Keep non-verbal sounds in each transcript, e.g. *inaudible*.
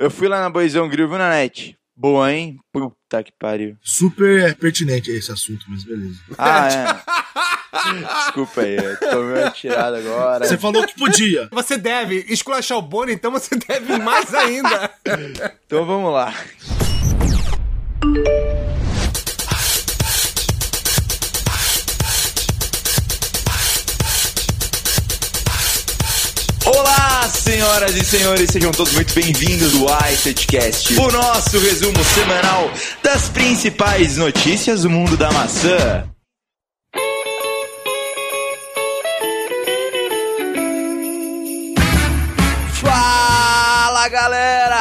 Eu fui lá na Boizão Grill, viu, Nanete? Boa, hein? Puta que pariu. Super pertinente esse assunto, mas beleza. Ah, é. Desculpa aí, eu tomei uma tirada agora. Você falou que podia. Você deve esculachar o Bono, então você deve mais ainda. Então vamos lá. Senhoras e senhores, sejam todos muito bem-vindos ao iTouchcast, o nosso resumo semanal das principais notícias do mundo da maçã.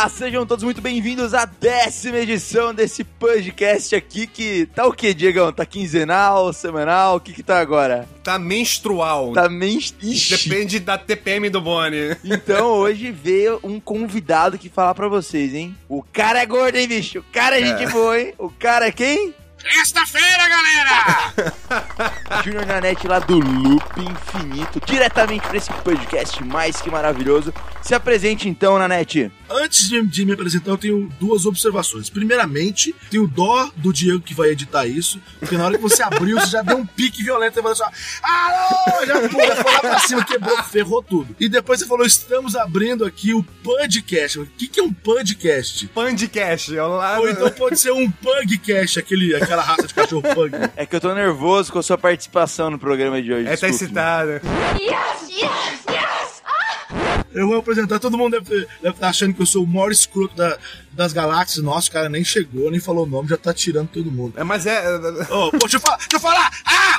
Sejam todos muito bem-vindos à décima edição desse podcast aqui que tá o que, Diegão? Tá quinzenal, semanal, o que que tá agora? Tá menstrual. Tá men... Ixi. Depende da TPM do Boni. Então *laughs* hoje veio um convidado que falar pra vocês, hein? O cara é gordo, hein, bicho? O cara é gente boa, hein? O cara é quem? Sexta-feira, galera! *laughs* Júnior Nanete lá do Loop Infinito, diretamente pra esse podcast mais que maravilhoso. Se apresente então, Nanete. Antes de, de me apresentar, eu tenho duas observações. Primeiramente, tenho dó do Diego que vai editar isso, porque na hora que você abriu, você já deu um pique violento e falou assim: Alô! Já, já foi lá pra cima, quebrou, ferrou tudo. E depois você falou: estamos abrindo aqui o podcast. O que, que é um podcast? Pandcast. é lado- Ou então pode ser um pugcast, aquele, aquela raça de cachorro pug. É que eu tô nervoso com a sua participação no programa de hoje. É, tá desculpe. excitado. Eu vou apresentar, todo mundo deve estar achando que eu sou o maior escroto da- das galáxias. Nossa, o cara nem chegou, nem falou o nome, já tá tirando todo mundo. É, mas é. Ô, pô, deixa eu falar! Deixa eu falar! Ah!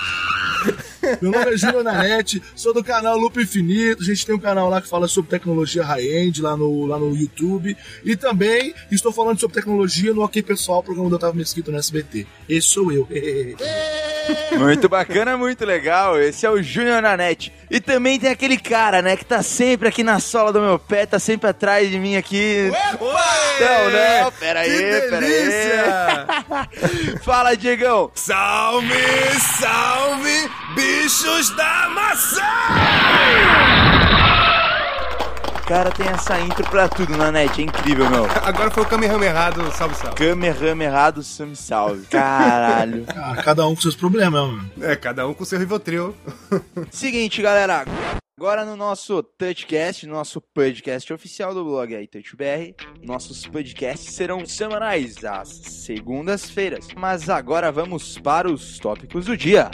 Meu nome é Júnior Nanete, sou do canal Loop Infinito. A gente tem um canal lá que fala sobre tecnologia high-end lá no, lá no YouTube. E também estou falando sobre tecnologia no Ok Pessoal, programa do Otávio Mesquita no SBT. Esse sou eu. *laughs* Muito bacana, muito legal. Esse é o Júnior Nanete. E também tem aquele cara, né, que tá sempre aqui na sola do meu pé, tá sempre atrás de mim aqui. Não, não, pera aí, pera aí. Fala, Diegão. Salve, salve, bichos da maçã! Cara, tem essa intro pra tudo, Nanete. É incrível, meu. Agora foi o Kamehameha errado, salve, salve. Kamehameha errado, salve, salve. Caralho. *laughs* Ah, cada um com seus problemas, mano. É, cada um com seu Rivotril. *laughs* Seguinte, galera. Agora no nosso Touchcast, no nosso podcast oficial do blog aí, TouchBR, nossos podcasts serão semanais, às segundas-feiras. Mas agora vamos para os tópicos do dia.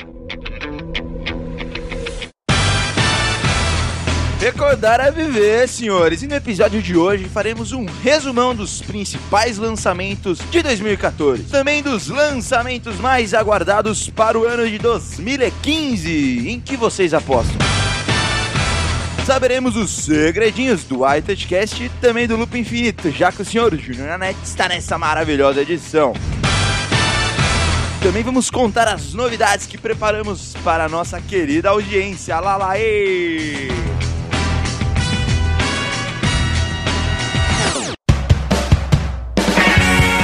Recordar é viver, senhores, e no episódio de hoje faremos um resumão dos principais lançamentos de 2014, também dos lançamentos mais aguardados para o ano de 2015. Em que vocês apostam? Saberemos os segredinhos do iTouchcast e também do Loop Infinito, já que o senhor Júnior Nanete está nessa maravilhosa edição. Também vamos contar as novidades que preparamos para a nossa querida audiência. Lá,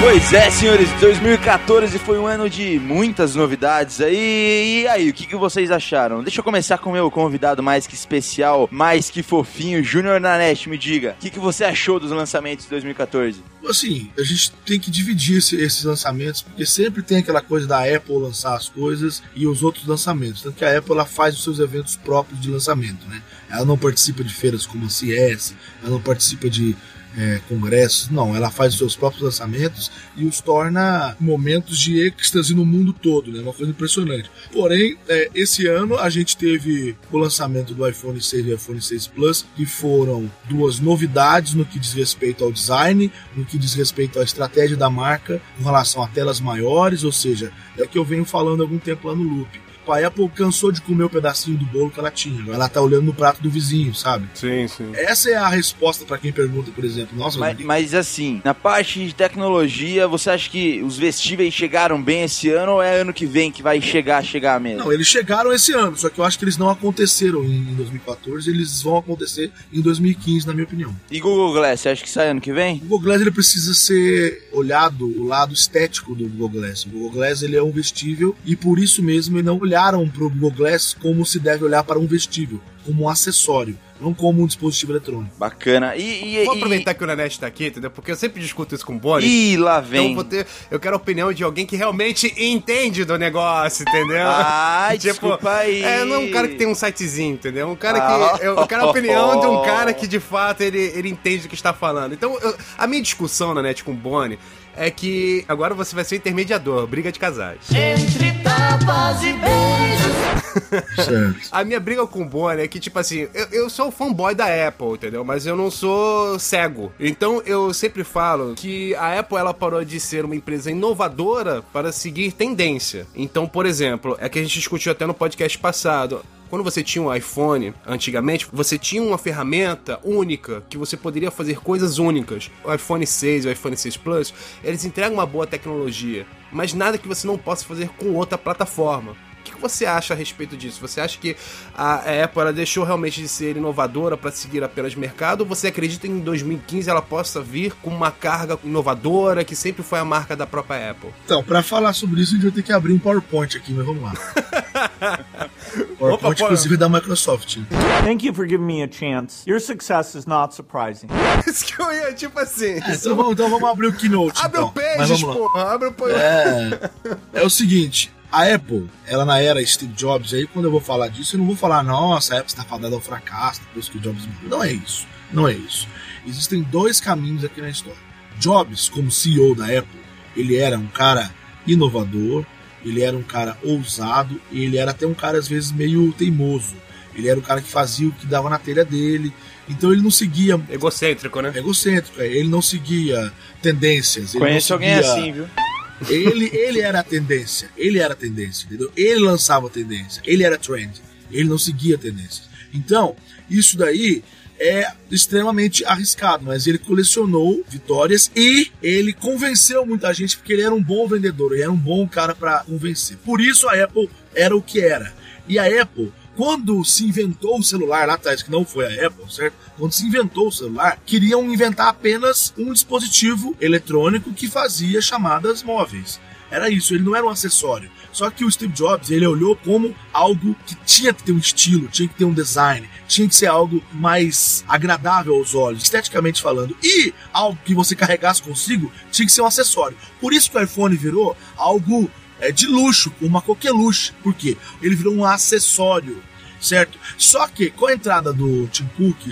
Pois é, senhores, 2014 foi um ano de muitas novidades aí. E aí, o que, que vocês acharam? Deixa eu começar com o meu convidado mais que especial, mais que fofinho, Júnior Nanete. Me diga, o que, que você achou dos lançamentos de 2014? Assim, a gente tem que dividir esse- esses lançamentos, porque sempre tem aquela coisa da Apple lançar as coisas e os outros lançamentos. Tanto que a Apple ela faz os seus eventos próprios de lançamento, né? Ela não participa de feiras como a CS, ela não participa de é, congressos, não. Ela faz os seus próprios lançamentos e os torna momentos de êxtase no mundo todo, né? Uma coisa impressionante. Porém, é, esse ano a gente teve o lançamento do iPhone 6 e do iPhone 6 Plus, que foram duas novidades no que diz respeito ao design, no que diz respeito à estratégia da marca com relação a telas maiores, ou seja, é o que eu venho falando há algum tempo lá no Loop. A Apple cansou de comer o pedacinho do bolo que ela tinha. Agora ela tá olhando no prato do vizinho, sabe? Sim, sim. Essa é a resposta para quem pergunta, por exemplo, nossa, Mas, mas, mas assim, na parte de tecnologia, você acha que os vestíveis chegaram bem esse ano ou é ano que vem que vai chegar, chegar mesmo? Não, eles chegaram esse ano, só que eu acho que eles não aconteceram em 2014, eles vão acontecer em 2015, na minha opinião. E Google Glass, você acha que sai ano que vem? O Google Glass ele precisa ser olhado o lado estético do Google Glass. O Google Glass ele é um vestível e por isso mesmo eles não olharam para o Google Glass como se deve olhar para um vestível, como um acessório. não como um dispositivo eletrônico. Bacana. E, e, Vou e- aproveitar que o Nanete tá aqui, entendeu? Porque eu sempre discuto isso com o Bonnie. Ih, lá Então vem. eu vou ter, eu quero a opinião de alguém que realmente entende do negócio, entendeu? Ai, *laughs* desculpa aí. É, não é um cara que tem um sitezinho, entendeu? Um cara Ah. que. Eu, eu quero a opinião de um cara que de *laughs* fato ele, ele entende do que está falando. Então, eu- a minha discussão na net com o Bonnie é que agora você vai ser o intermediador, briga de casais. Entre tapas e beijos. Certo. A minha briga com o Bonnie é que, tipo assim, eu, eu sou fanboy da Apple, entendeu? Mas eu não sou cego. Então eu sempre falo que a Apple ela parou de ser uma empresa inovadora para seguir tendência. Então, por exemplo, é que a gente discutiu até no podcast passado. Quando você tinha um iPhone, antigamente, você tinha uma ferramenta única que você poderia fazer coisas únicas. O iPhone 6 e o iPhone 6 Plus, eles entregam uma boa tecnologia, mas nada que você não possa fazer com outra plataforma. O que você acha a respeito disso? Você acha que a Apple ela deixou realmente de ser inovadora para seguir apenas mercado? Ou você acredita que em 2015 ela possa vir com uma carga inovadora que sempre foi a marca da própria Apple? Então, pra falar sobre isso, a gente vai ter que abrir um PowerPoint aqui, mas vamos lá. *laughs* PowerPoint, Opa, inclusive, da Microsoft. Thank you for giving me a chance. Your success is not surprising. *laughs* Isso que eu ia, tipo assim. É, então, vamos, então vamos abrir o Keynote. Abre então. o Pages, porra. Abre o Pages. É, é o seguinte, a Apple, ela na era Steve Jobs, aí quando eu vou falar disso, eu não vou falar, nossa, a Apple está fadada ao fracasso, depois que o Jobs morreu. Não é isso. Não é isso. Existem dois caminhos aqui na história. Jobs, como CEO da Apple, ele era um cara inovador, ele era um cara ousado, e ele era até um cara, às vezes, meio teimoso. Ele era o cara que fazia o que dava na telha dele. Então ele não seguia Egocêntrico, né? egocêntrico, é, ele não seguia tendências. ele Conheço não alguém seguia- assim, viu? Ele, ele era a tendência. Ele era a tendência, entendeu? Ele lançava a tendência. Ele era trend. Ele não seguia tendências. Então, isso daí é extremamente arriscado, mas ele colecionou vitórias e ele convenceu muita gente porque ele era um bom vendedor, ele era um bom cara para convencer. Por isso a Apple era o que era. E a Apple quando se inventou o celular lá atrás, que não foi a Apple, certo? Quando se inventou o celular, queriam inventar apenas um dispositivo eletrônico que fazia chamadas móveis. Era isso, ele não era um acessório. Só que o Steve Jobs, ele olhou como algo que tinha que ter um estilo, tinha que ter um design, tinha que ser algo mais agradável aos olhos, esteticamente falando. E algo que você carregasse consigo tinha que ser um acessório. Por isso que o iPhone virou algo é, de luxo, uma coqueluche. Por quê? Ele virou um acessório, certo? Só que com a entrada do Tim Cook,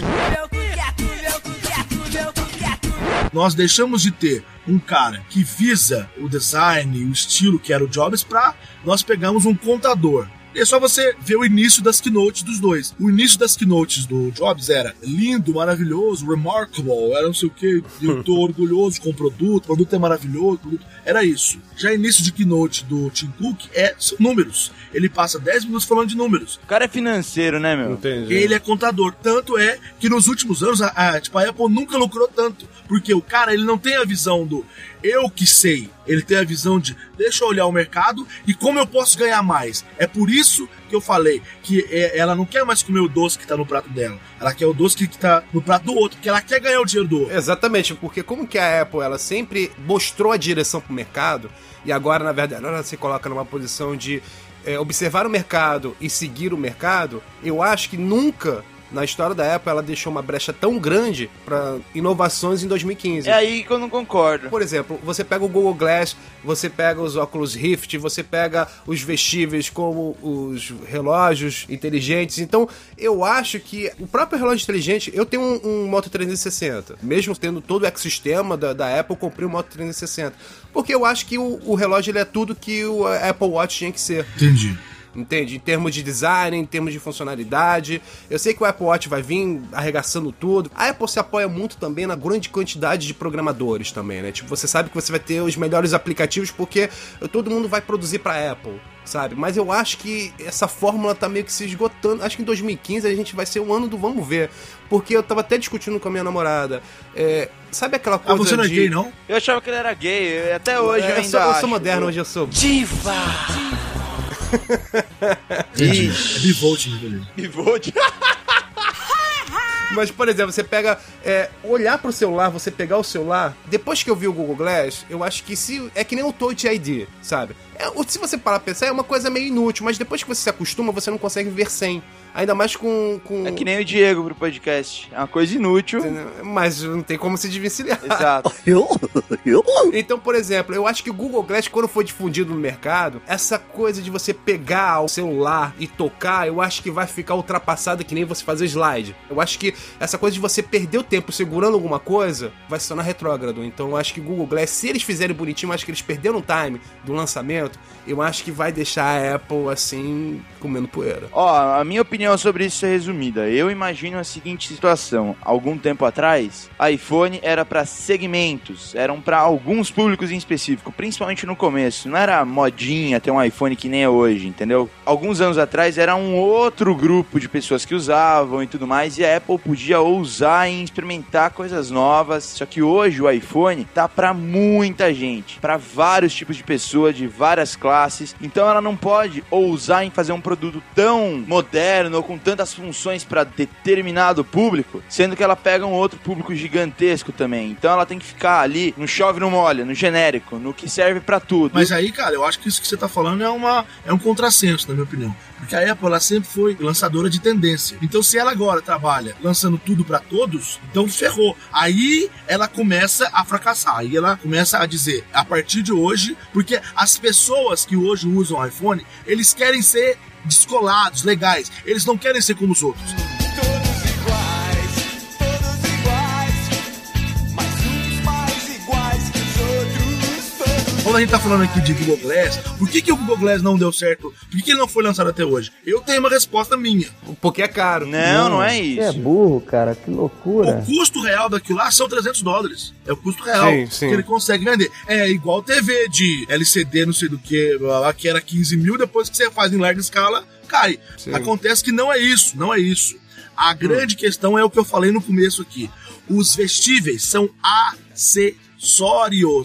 nós deixamos de ter um cara que visa o design o estilo que era o Jobs para nós pegamos um contador. E é só você ver o início das keynotes dos dois. O início das keynotes do Jobs era lindo, maravilhoso, remarkable, era não sei o que, eu tô *laughs* orgulhoso com o produto, o produto é maravilhoso, o produto... era isso. Já início de keynote do Tim Cook é são números. Ele passa 10 minutos falando de números. O cara é financeiro, né, meu? Entendi. Ele é contador. Tanto é que nos últimos anos a, a- tipo, a Apple nunca lucrou tanto. Porque o cara ele não tem a visão do eu que sei. Ele tem a visão de deixa eu olhar o mercado e como eu posso ganhar mais. É por isso que eu falei que é, ela não quer mais comer o doce que tá no prato dela. Ela quer o doce que, tá no prato do outro. Porque ela quer ganhar o dinheiro do outro. Exatamente, porque como que a Apple ela sempre mostrou a direção pro mercado e agora na verdade ela se coloca numa posição de é, observar o mercado e seguir o mercado, eu acho que nunca na história da Apple ela deixou uma brecha tão grande para inovações em 2015. É aí que eu não concordo. Por exemplo, você pega o Google Glass, você pega os óculos Rift, você pega os vestíveis como os relógios inteligentes. Então, eu acho que o próprio relógio inteligente, eu tenho um, um Moto 360. Mesmo tendo todo o ecossistema da, da Apple, eu comprei um Moto 360. Porque eu acho que o, o relógio ele é tudo que o Apple Watch tinha que ser. Entendi. Entende? Em termos de design, em termos de funcionalidade. Eu sei que o Apple Watch vai vir arregaçando tudo. A Apple se apoia muito também na grande quantidade de programadores também, né? Tipo, você sabe que você vai ter os melhores aplicativos porque todo mundo vai produzir pra Apple, sabe? Mas eu acho que essa fórmula tá meio que se esgotando. Acho que em 2015 a gente vai ser um ano do vamos ver. Porque eu tava até discutindo com a minha namorada. É, sabe aquela Ah, coisa você não é de... gay, não? Eu achava que ele era gay, até hoje eu É, eu, ainda sou, eu sou moderno, hoje eu sou. Diva! Entendi. *laughs* É bivolt. *laughs* Mas, por exemplo, você pega. é, olhar pro celular, você pegar o celular. Depois que eu vi o Google Glass, eu acho que se. É que nem o Touch ID, sabe? É, se você parar pra pensar, é uma coisa meio inútil, mas depois que você se acostuma, você não consegue ver sem. Ainda mais com. com... É que nem o Diego pro podcast. É uma coisa inútil. Mas não tem como se desvencilhar. Exato. *laughs* Então, por exemplo, eu acho que o Google Glass, quando foi difundido no mercado, essa coisa de você pegar o celular e tocar, eu acho que vai ficar ultrapassada que nem você fazer slide. Eu acho que essa coisa de você perder o tempo segurando alguma coisa vai se tornar retrógrado. Então, eu acho que o Google Glass, se eles fizerem bonitinho, eu acho que eles perderam o time do lançamento, eu acho que vai deixar a Apple assim, comendo poeira. Ó, a minha opinião sobre isso é resumida. Eu imagino a seguinte situação: algum tempo atrás, iPhone era para segmentos, eram para alguns públicos em específico, principalmente no começo. Não era modinha ter um iPhone que nem é hoje, entendeu? Alguns anos atrás era um outro grupo de pessoas que usavam e tudo mais, e a Apple podia ousar em experimentar coisas novas. Só que hoje o iPhone tá para muita gente, para vários tipos de pessoas, de várias classes. Então ela não pode ousar em fazer um produto tão moderno com tantas funções para determinado público, sendo que ela pega um outro público gigantesco também. Então ela tem que ficar ali no chove não molha, no genérico, no que serve para tudo. Mas aí, cara, eu acho que isso que você tá falando é, uma, é um contrassenso, na minha opinião. Porque a Apple, ela sempre foi lançadora de tendência. Então, se ela agora trabalha lançando tudo pra todos, então ferrou. Aí ela começa a fracassar. Aí ela começa a dizer, a partir de hoje, porque as pessoas que hoje usam iPhone, eles querem ser descolados, legais. Eles não querem ser como os outros. Quando a gente tá falando aqui de Google Glass, por que, que o Google Glass não deu certo? Por que, que ele não foi lançado até hoje? Eu tenho uma resposta minha. Porque é caro. Não, não é Você é isso. burro, cara, que O loucura. custo real daquilo lá são 300 dólares. É o custo real Sim, sim. que ele consegue vender. É igual TV de LCD, não sei do que, lá que era 15 mil, depois que você faz em larga escala, cai. Sim. Acontece que não é isso, não é isso. A grande questão é o que eu falei no começo aqui. Os vestíveis são acessórios.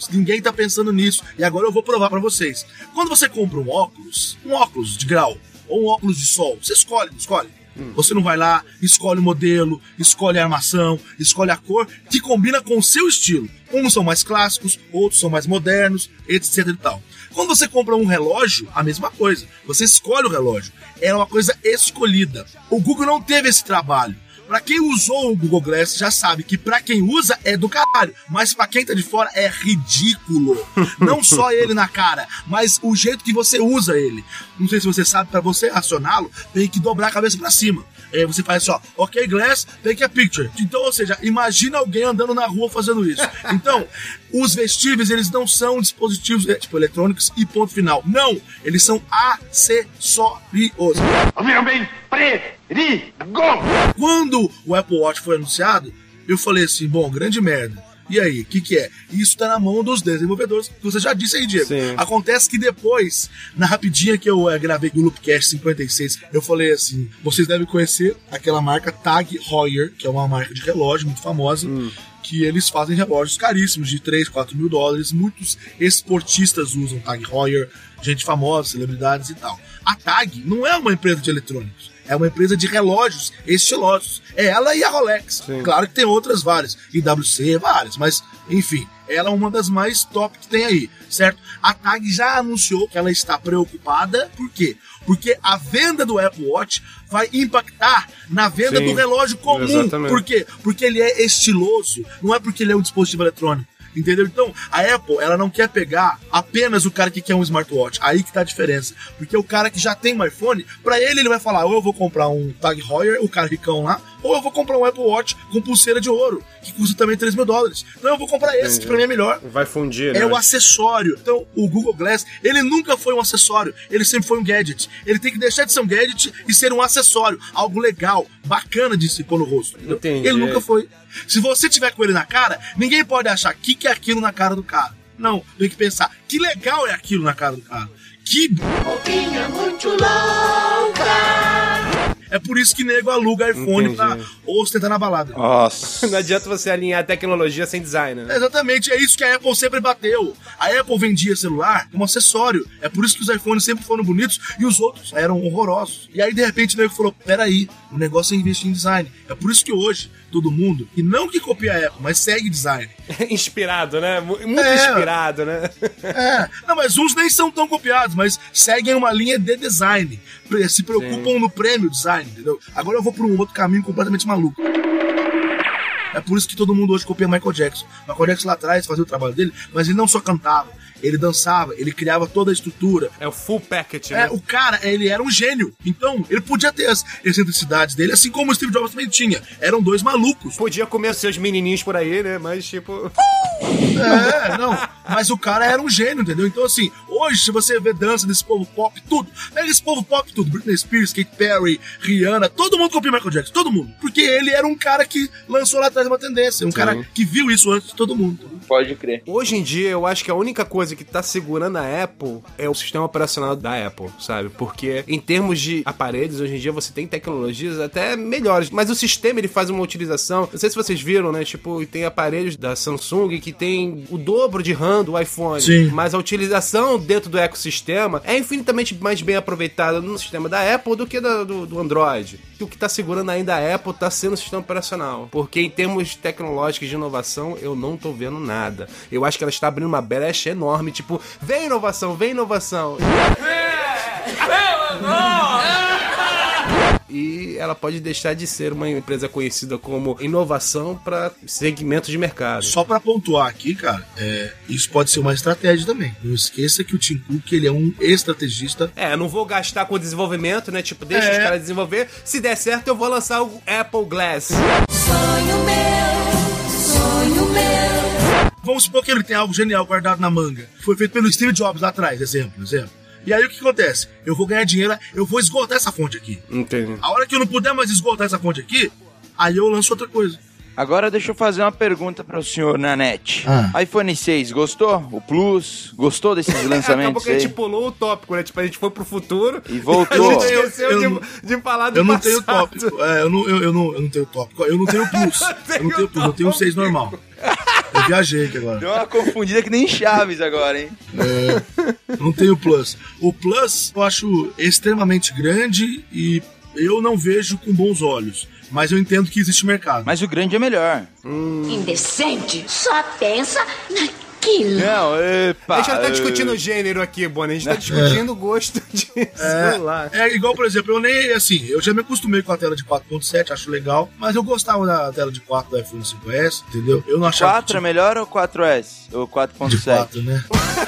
Ninguém tá pensando nisso. E agora eu vou provar pra vocês. Quando você compra um óculos, um óculos de grau, ou um óculos de sol, você escolhe, não escolhe? Você não vai lá, escolhe o modelo, escolhe a armação, escolhe a cor que combina com o seu estilo. Uns são mais clássicos, outros são mais modernos, etc e tal. Quando você compra um relógio, a mesma coisa. Você escolhe o relógio. É uma coisa escolhida. O Google não teve esse trabalho. Pra quem usou o Google Glass já sabe que pra quem usa é do caralho, mas pra quem tá de fora é ridículo. *laughs* Não só ele na cara, mas o jeito que você usa ele. Não sei se você sabe, pra você acioná-lo, tem que dobrar a cabeça pra cima. É, você faz só, ok, Glass, take a picture. Então, ou seja, imagina alguém andando na rua fazendo isso. Então, *laughs* os vestíveis, eles não são dispositivos, é, tipo, eletrônicos e ponto final. Não, eles são acessórios. Ouviram bem? Perigo! Quando o Apple Watch foi anunciado, eu falei assim, bom, grande merda. E aí, o que, que é? Isso tá na mão dos desenvolvedores, que você já disse aí, Diego. Sim. Acontece que depois, na rapidinha que eu eh, gravei o Loopcast 56, eu falei assim: vocês devem conhecer aquela marca Tag Heuer, que é uma marca de relógio muito famosa. Que eles fazem relógios caríssimos, de 3, 4 mil dólares. Muitos esportistas usam Tag Heuer, gente famosa, celebridades e tal. A Tag não é uma empresa de eletrônicos. É uma empresa de relógios estilosos. É ela e a Rolex. Claro que tem outras várias. IWC, várias. Mas, enfim, ela é uma das mais top que tem aí, certo? A TAG já anunciou que ela está preocupada. Por quê? Porque a venda do Apple Watch vai impactar na venda Sim, do relógio comum. exatamente. Por quê? Porque ele é estiloso. Não é porque ele é um dispositivo eletrônico. Entendeu? Então, a Apple, ela não quer pegar apenas o cara que quer um smartwatch. Aí que tá a diferença. Porque o cara que já tem um iPhone, pra ele ele vai falar, ou eu vou comprar um Tag Heuer, o cara ricão lá, ou eu vou comprar um Apple Watch com pulseira de ouro, que custa também 3 mil dólares. Então eu vou comprar esse, que pra mim é melhor. Vai fundir, né? É o acessório. Então, o Google Glass, ele nunca foi um acessório, ele sempre foi um gadget. Ele tem que deixar de ser um gadget e ser um acessório, algo legal, bacana de se pôr no rosto. entendeu? Entendi. Ele nunca foi. Se você tiver com ele na cara, ninguém pode achar que que é aquilo na cara do cara. Não, tem que pensar, que legal é aquilo na cara do cara. Que Roupinha muito louca. É por isso que nego aluga iPhone Entendi. pra ostentar na balada. Nossa. Não adianta você alinhar tecnologia sem design, né? Exatamente, é isso que a Apple sempre bateu. A Apple vendia celular como acessório. É por isso que os iPhones sempre foram bonitos e os outros eram horrorosos. E aí, de repente, o nego falou: peraí, o negócio é investir em design. É por isso que hoje todo mundo, e não que copia a Apple, mas segue design. *laughs* inspirado, né? Mu- Muito É. inspirado, né? *laughs* É, não, mas uns nem são tão copiados, mas seguem uma linha de design. Se preocupam no prêmio design, entendeu? Agora eu vou para um outro caminho completamente maluco. É por isso que todo mundo hoje copia Michael Jackson. Michael Jackson lá atrás fazia o trabalho dele, mas ele não só cantava, ele dançava, ele criava toda a estrutura. É o full package, É, né? o cara, ele era um gênio. Então, ele podia ter as excentricidades dele, assim como o Steve Jobs também tinha. Eram dois malucos. Podia comer seus menininhos por aí, né? Mas, tipo... É, não. Mas o cara era um gênio, entendeu? Então, assim, hoje, se você vê dança desse povo pop, tudo, pega esse povo pop, tudo. Britney Spears, Katy Perry, Rihanna, todo mundo copia Michael Jackson, todo mundo. Porque ele era um cara que lançou lá atrás uma tendência, um cara que viu isso antes de todo mundo. Pode crer. Hoje em dia, eu acho que a única coisa que tá segurando a Apple é o sistema operacional da Apple, sabe? Porque em termos de aparelhos, hoje em dia você tem tecnologias até melhores, mas o sistema ele faz uma utilização. Não sei se vocês viram, né? Tipo, tem aparelhos da Samsung que tem o dobro de RAM do iPhone, Sim. mas a utilização dentro do ecossistema é infinitamente mais bem aproveitada no sistema da Apple do que da- do, do Android. E o que tá segurando ainda a Apple tá sendo o sistema operacional. Porque em termos tecnológicos de inovação, eu não tô vendo nada. Eu acho que ela está abrindo uma brecha enorme, tipo, vem inovação, vem inovação. E ela pode deixar de ser uma empresa conhecida como inovação para segmentos de mercado. Só pra pontuar aqui, cara, é, isso pode ser uma estratégia também. Não esqueça que o Tim Cook, ele é um estrategista É, não vou gastar com desenvolvimento, né? Tipo, deixa É. os caras desenvolver. Se der certo, eu vou lançar o Apple Glass. Sonho meu, sonho meu. Vamos supor que ele tem algo genial guardado na manga. Foi feito pelo Steve Jobs lá atrás, exemplo, exemplo. E aí o que acontece? Eu vou ganhar dinheiro, eu vou esgotar essa fonte aqui. Entendi. A hora que eu não puder mais esgotar essa fonte aqui, aí eu lanço outra coisa. Agora deixa eu fazer uma pergunta para o senhor Nanete. Ah. iPhone 6, gostou? O Plus? Gostou desses *laughs* Acabou lançamentos que a gente pulou o tópico, né? Tipo, a gente foi pro futuro. E A voltou. gente Eu- esqueceu eu- de, de falar do Eu não passado. tenho tópico. É, eu, não, eu, eu não, eu não tenho tópico. Eu não tenho plus. *laughs* Eu não tenho plus, eu tenho um 6 normal. *laughs* Eu viajei aqui agora. Deu uma confundida que nem Chaves agora, hein? Não tenho plus. O plus eu acho extremamente grande e eu não vejo com bons olhos. Mas eu entendo que existe mercado. Mas o grande é melhor. Indecente. Só pensa naquilo. Não, epa. A gente não tá eh, discutindo o gênero aqui, Bonnie. A gente tá discutindo o gosto de *laughs* celular. É igual, por exemplo, eu nem, assim, eu já me acostumei com a tela de 4.7, acho legal, mas eu gostava da tela de 4 do iPhone 5S, entendeu? Eu não achava 4 é melhor ou 4S? Ou de 4.7? 4, né?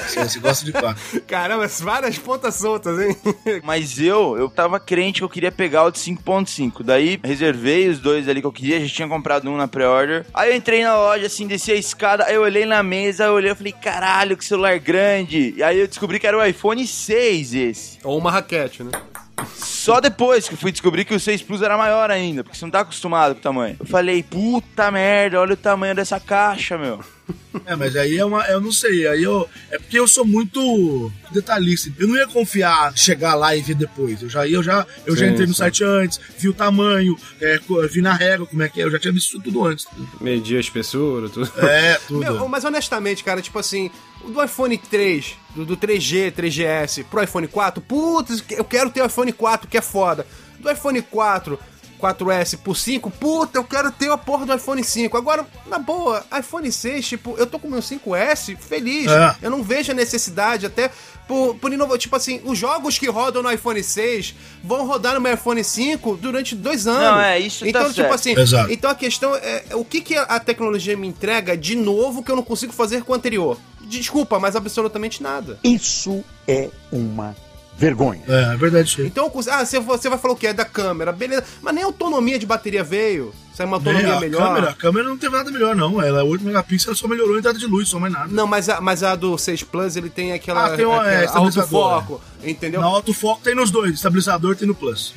Você, você gosta de 4. *laughs* Caramba, várias pontas soltas, hein? *laughs* Mas eu, eu tava crente que eu queria pegar o de 5.5. Daí reservei os dois ali que eu queria, já tinha comprado um na pré-order. Aí eu entrei na loja, assim, desci a escada, aí eu olhei na mesa, eu olhei e falei, caralho, que celular grande. E aí eu descobri que era o iPhone 6 esse. Ou uma raquete, né? Só depois que eu fui descobrir que o 6 Plus era maior ainda, porque você não tá acostumado com o tamanho. Eu falei, puta merda, olha o tamanho dessa caixa, meu. É, mas aí é uma. Eu não sei, aí eu. É porque eu sou muito detalhista. Eu não ia confiar, chegar lá e ver depois. Eu já ia, eu já, eu já Sim, entrei no sim. site antes, vi o tamanho, é, vi na régua como é que é, eu já tinha visto isso tudo antes. Medir a espessura, tudo. É, *laughs* tudo. Meu, mas honestamente, cara, tipo assim, o do iPhone 3, do, do 3G, 3GS pro iPhone 4, putz, eu quero ter o iPhone 4, que é foda. Do iPhone 4, 4S por 5, puta, eu quero ter a porra do iPhone 5. Agora, na boa, iPhone 6, tipo, eu tô com o meu 5S feliz. É. Eu não vejo a necessidade, até por, por inovar. Tipo assim, os jogos que rodam no iPhone 6 vão rodar no meu iPhone 5 durante dois anos. Não, é, isso tá Então, tipo certo. assim, Exato. então a questão é o que, que a tecnologia me entrega de novo que eu não consigo fazer com o anterior? Desculpa, mas absolutamente nada. Isso é uma vergonha. É, é verdade isso aí. Então, ah, você, você vai falar o que? É da câmera, beleza. Mas nem a autonomia de bateria veio. Sai uma Nem autonomia a melhor. Câmera, a câmera não teve nada melhor, não. Ela é 8 megapixels, ela só melhorou a entrada de luz, só mais nada. Não, mas a, mas a do 6 Plus ele tem aquela, Ah, tem uma- é, aquela estabilizador, autofoco, entendeu? Na autofoco tem nos dois, estabilizador tem no Plus.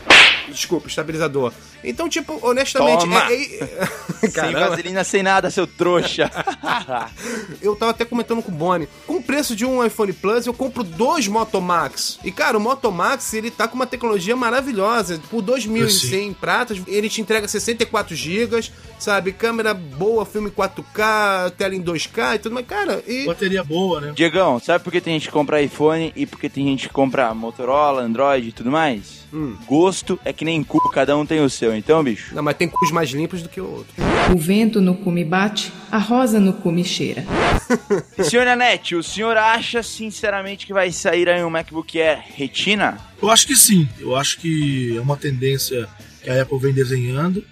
Desculpa, estabilizador. Então, tipo, honestamente. Toma! é- é- *laughs* Sem vaselina, sem nada, seu trouxa. *laughs* Eu tava até comentando com o Bonnie. Com o preço de um iPhone Plus, eu compro dois Moto Max. E, cara, o Moto Max, ele tá com uma tecnologia maravilhosa. Por 2.100 pratas, ele te entrega 64 GB, sabe? Câmera boa, filme 4K, tela em 2K e tudo mais. Cara, e... Bateria boa, né? Diegão, sabe por que tem gente que compra iPhone e por que tem gente que compra Motorola, Android e tudo mais? Gosto é que nem cu, cada um tem o seu, então, bicho? Não, mas tem cus mais limpos do que o outro. O vento no cume bate, a rosa no cume cheira. *laughs* Senhor Nanete, o senhor acha sinceramente que vai sair aí um MacBook Air Retina? Eu acho que sim. Eu acho que é uma tendência que a Apple vem desenhando.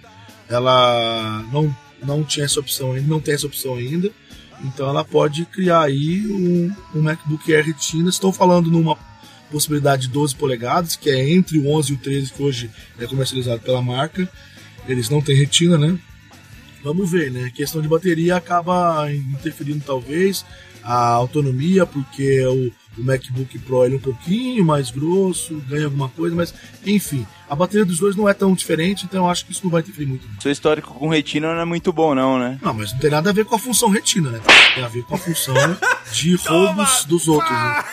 Ela não, não tinha essa opção ainda, não tem essa opção ainda. Então ela pode criar aí um, um MacBook Air Retina. Estou falando numa possibilidade de 12 polegadas, que é entre o 11 e o 13 que hoje é comercializado pela marca. Eles não têm retina, né? Vamos ver, né? A questão de bateria acaba interferindo talvez a autonomia, porque o, o MacBook Pro ele é um pouquinho mais grosso, ganha alguma coisa, mas enfim, a bateria dos dois não é tão diferente, então eu acho que isso não vai interferir muito. Seu histórico com retina não é muito bom, não, né? Não, mas não tem nada a ver com a função retina, né? Tem a ver com a função de *laughs* roubos dos outros, né?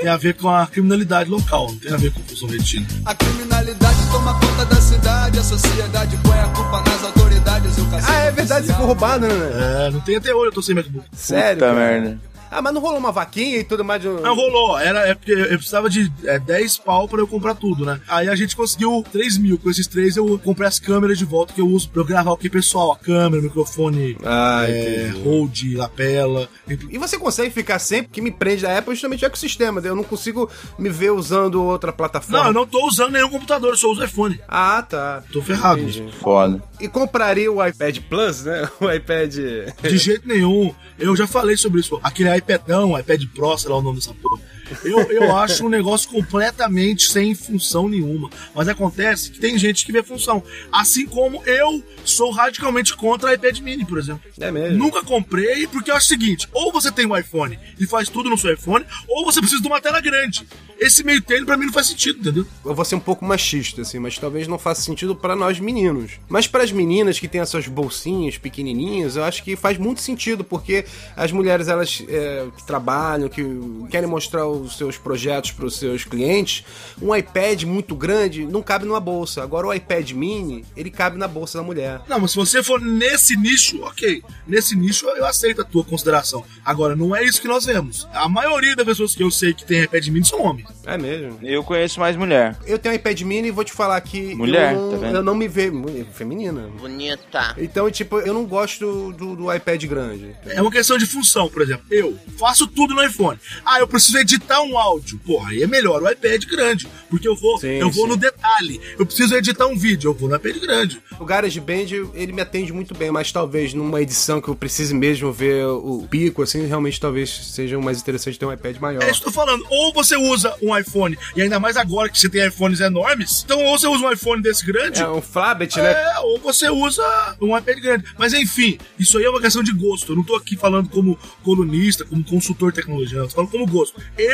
Tem a ver com a criminalidade local, não tem a ver com função retina. A criminalidade toma conta da cidade, a sociedade põe a culpa nas autoridades. O Ah, é verdade, você foi roubado, né? É, não tem até hoje, eu tô sem MacBook. Sério? Puta merda. Ah, mas não rolou uma vaquinha e tudo mais de. Não, rolou. Era, é porque eu precisava de é, 10 pau pra eu comprar tudo, né? Aí a gente conseguiu 3 mil. Com esses 3 eu comprei as câmeras de volta que eu uso pra eu gravar o que, pessoal? A câmera, microfone, Ah, é, hold, lapela. E você consegue ficar sempre, que me prende da Apple, é justamente o ecossistema. Eu não consigo me ver usando outra plataforma. Não, eu não tô usando nenhum computador, eu só uso iPhone. Ah, tá. Tô ferrado. Entendi. Foda. E compraria o iPad Plus, né? *laughs* O iPad. De jeito nenhum. Eu já falei sobre isso. Aquele iPadão, iPad Pro, sei lá o nome dessa porra. Eu, eu acho um negócio completamente sem função nenhuma. Mas acontece que tem gente que vê função. Assim como eu sou radicalmente contra o iPad mini, por exemplo. É mesmo? Nunca comprei, porque eu acho o seguinte: ou você tem um iPhone e faz tudo no seu iPhone, ou você precisa de uma tela grande. Esse meio termo pra mim não faz sentido, entendeu? Eu vou ser um pouco machista, assim, mas talvez não faça sentido pra nós meninos. Mas para as meninas que têm as suas bolsinhas pequenininhas, eu acho que faz muito sentido, porque as mulheres, elas é, que trabalham, que querem mostrar os seus projetos para os seus clientes, um iPad muito grande não cabe numa bolsa. Agora o iPad mini, ele cabe na bolsa da mulher. Não, mas se você for nesse nicho, ok. Nesse nicho eu aceito a tua consideração. Agora, não é isso que nós vemos. A maioria das pessoas que eu sei que tem iPad mini são homens. É mesmo. Eu conheço mais mulher. Eu tenho um iPad mini e vou te falar que. Mulher, eu não, tá vendo? Eu não me vejo. mu- Feminina. Bonita. Então, tipo, eu não gosto do, do iPad grande. É uma questão de função, por exemplo. Eu faço tudo no iPhone. Ah, eu preciso editar um áudio. Porra, aí é melhor o iPad grande. Porque eu vou, Sim, eu vou sim. no detalhe. Eu preciso editar um vídeo. Eu vou no iPad grande. O GarageBand, ele me atende muito bem, mas talvez numa edição que eu precise mesmo ver o pico, assim, realmente talvez seja mais interessante ter um iPad maior. É isso que eu tô falando. Ou você usa um iPhone, e ainda mais agora que você tem iPhones enormes. Então, ou você usa um iPhone desse grande. É um Flabet, né? É, ou você usa um iPad grande. Mas enfim, isso aí é uma questão de gosto. Eu não tô aqui falando como colunista, como consultor de tecnologia, eu tô falando como gosto. Eu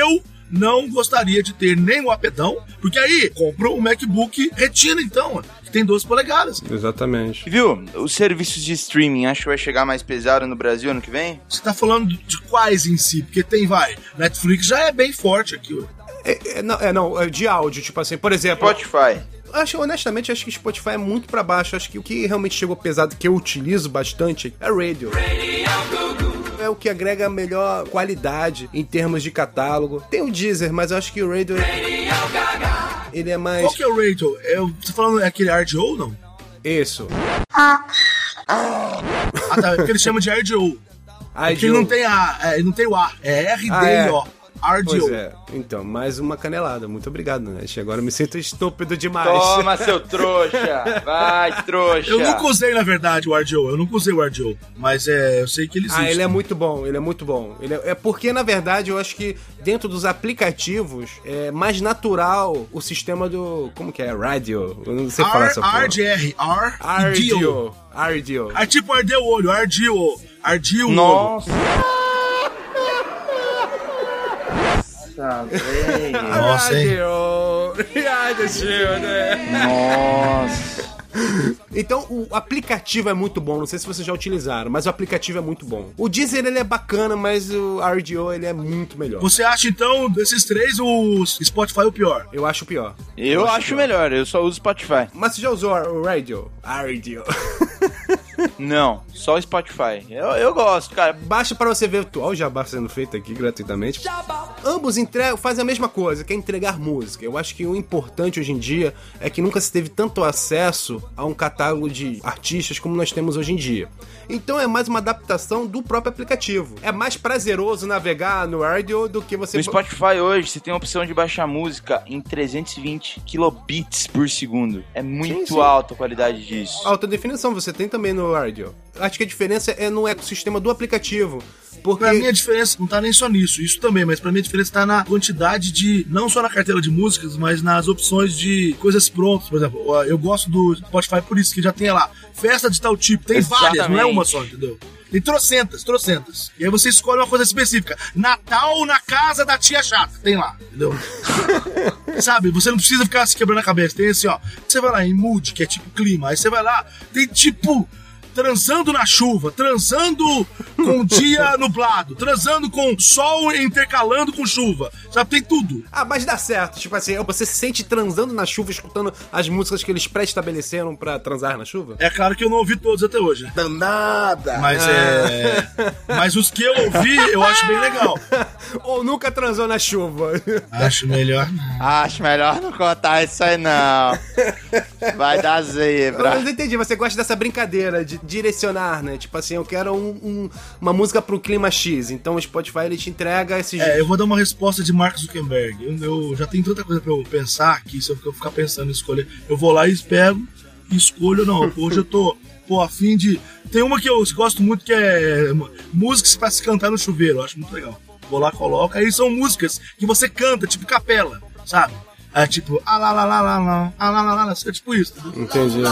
não gostaria de ter nem o apedão, porque aí compro o MacBook Retina, então, que tem 12 polegadas. Exatamente. Viu? Os serviços de streaming, acho que vai chegar mais pesado no Brasil ano que vem? Você tá falando de quais em si? Porque tem, vai, Netflix já é bem forte aqui. É, é, não, é, não, é de áudio, tipo assim, por exemplo. Spotify. Acho, honestamente, acho que Spotify é muito pra baixo. Acho que o que realmente chegou pesado, que eu utilizo bastante, é Radio. É o que agrega a melhor qualidade em termos de catálogo. Tem o Deezer, mas eu acho que o Radio. Ele é mais. Qual que é o radio? É, você tá falando é aquele RDO, não? Isso. Ah, tá, é porque ele chama de RDO. Porque ele não tem A, é, ele não tem o A, é RDO. Ah, é. RDO. Pois é. Então, mais uma canelada. Muito obrigado, Nath. Agora eu me sinto estúpido demais. Toma, seu *laughs* trouxa. Vai, trouxa. Eu nunca usei, na verdade, o RDO. Eu nunca usei o RDO. Mas é, eu sei que ele existe. Ah, ele é muito bom, ele é muito bom. Ele é, é porque, na verdade, eu acho que dentro dos aplicativos é mais natural o sistema do. Como que é? Radio? Eu não sei falar essa porra. RDR. R DO. RDO. RDO. É tipo arder o olho, ardia o Ardia o olho. Nossa. Nossa, velho. *laughs* Nossa, hein? Radio. Behind the shield, é. Nossa. Então o aplicativo é muito bom, não sei se vocês já utilizaram, mas o aplicativo é muito bom. O Deezer ele é bacana, mas o RDO ele é muito melhor. Você acha então, desses três, o Spotify o pior? Eu acho pior. Eu acho melhor, eu só uso Spotify. Mas você já usou o Radio? RDO. *laughs* Não, só o Spotify. Eu, eu gosto, cara. Baixa pra você ver. Olha o jabá sendo feito aqui gratuitamente. Ambos entregam, fazem a mesma coisa, que é entregar música. Eu acho que o importante hoje em dia é que nunca se teve tanto acesso a um catálogo de artistas como nós temos hoje em dia. Então é mais uma adaptação do próprio aplicativo. É mais prazeroso navegar no radio do que você. No Spotify hoje, você tem a opção de baixar música em 320 kilobits por segundo. É muito Sim, sim. alta a qualidade disso. Alta definição, você tem também no radio. Acho que a diferença é no ecossistema do aplicativo. Porque. Pra mim a diferença não tá nem só nisso, isso também, mas pra mim a diferença tá na quantidade de, não só na carteira de músicas, mas nas opções de coisas prontas. Por exemplo, eu gosto do Spotify por isso, que já tem lá, festa de tal tipo, tem várias, não é uma só, entendeu? Tem trocentas, trocentas. E aí você escolhe uma coisa específica. Natal na casa da tia chata. Tem lá, entendeu? *laughs* Sabe, você não precisa ficar se quebrando a cabeça. Tem assim, ó. Você vai lá em mood, que é tipo clima. Aí você vai lá, tem tipo transando na chuva, transando com dia *laughs* nublado, transando com sol intercalando com chuva. Sabe, tem tudo. Ah, mas dá certo. Tipo assim, você se sente transando na chuva, escutando as músicas que eles pré-estabeleceram pra transar na chuva? É claro que eu não ouvi todos até hoje, né? Danada! Mas é. *laughs* Mas os que eu ouvi, eu acho bem legal. *laughs* Ou nunca transou na chuva? Acho melhor. Acho melhor não contar isso aí, não. Vai dar zebra. Mas eu entendi, você gosta dessa brincadeira de direcionar, né? Tipo assim, eu quero um- um- uma música pro clima X, então o Spotify ele te entrega esses. É, eu vou dar uma resposta de Mark Zuckerberg. Eu, eu já tenho tanta coisa pra eu pensar que se eu ficar pensando em escolher, eu vou lá e pego e escolho, não. Hoje eu tô, pô, a fim de. Tem uma que eu gosto muito que é músicas pra se cantar no chuveiro, eu acho muito legal. Vou lá, coloco, aí são músicas que você canta, tipo capela, sabe? É tipo, ah lá lá lá lá lá, ah lá lá lá, lá, é tipo isso. Entendi.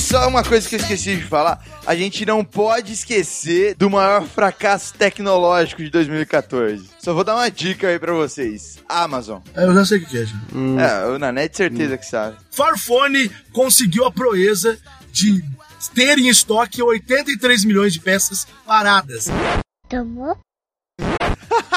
E só uma coisa que eu esqueci de falar: a gente não pode esquecer do maior fracasso tecnológico de 2014. Só vou dar uma dica aí pra vocês: Amazon. É, eu já sei o que é, já. É, o certeza que sabe. Farfone conseguiu a proeza de ter em estoque 83 milhões de peças paradas. Tomou?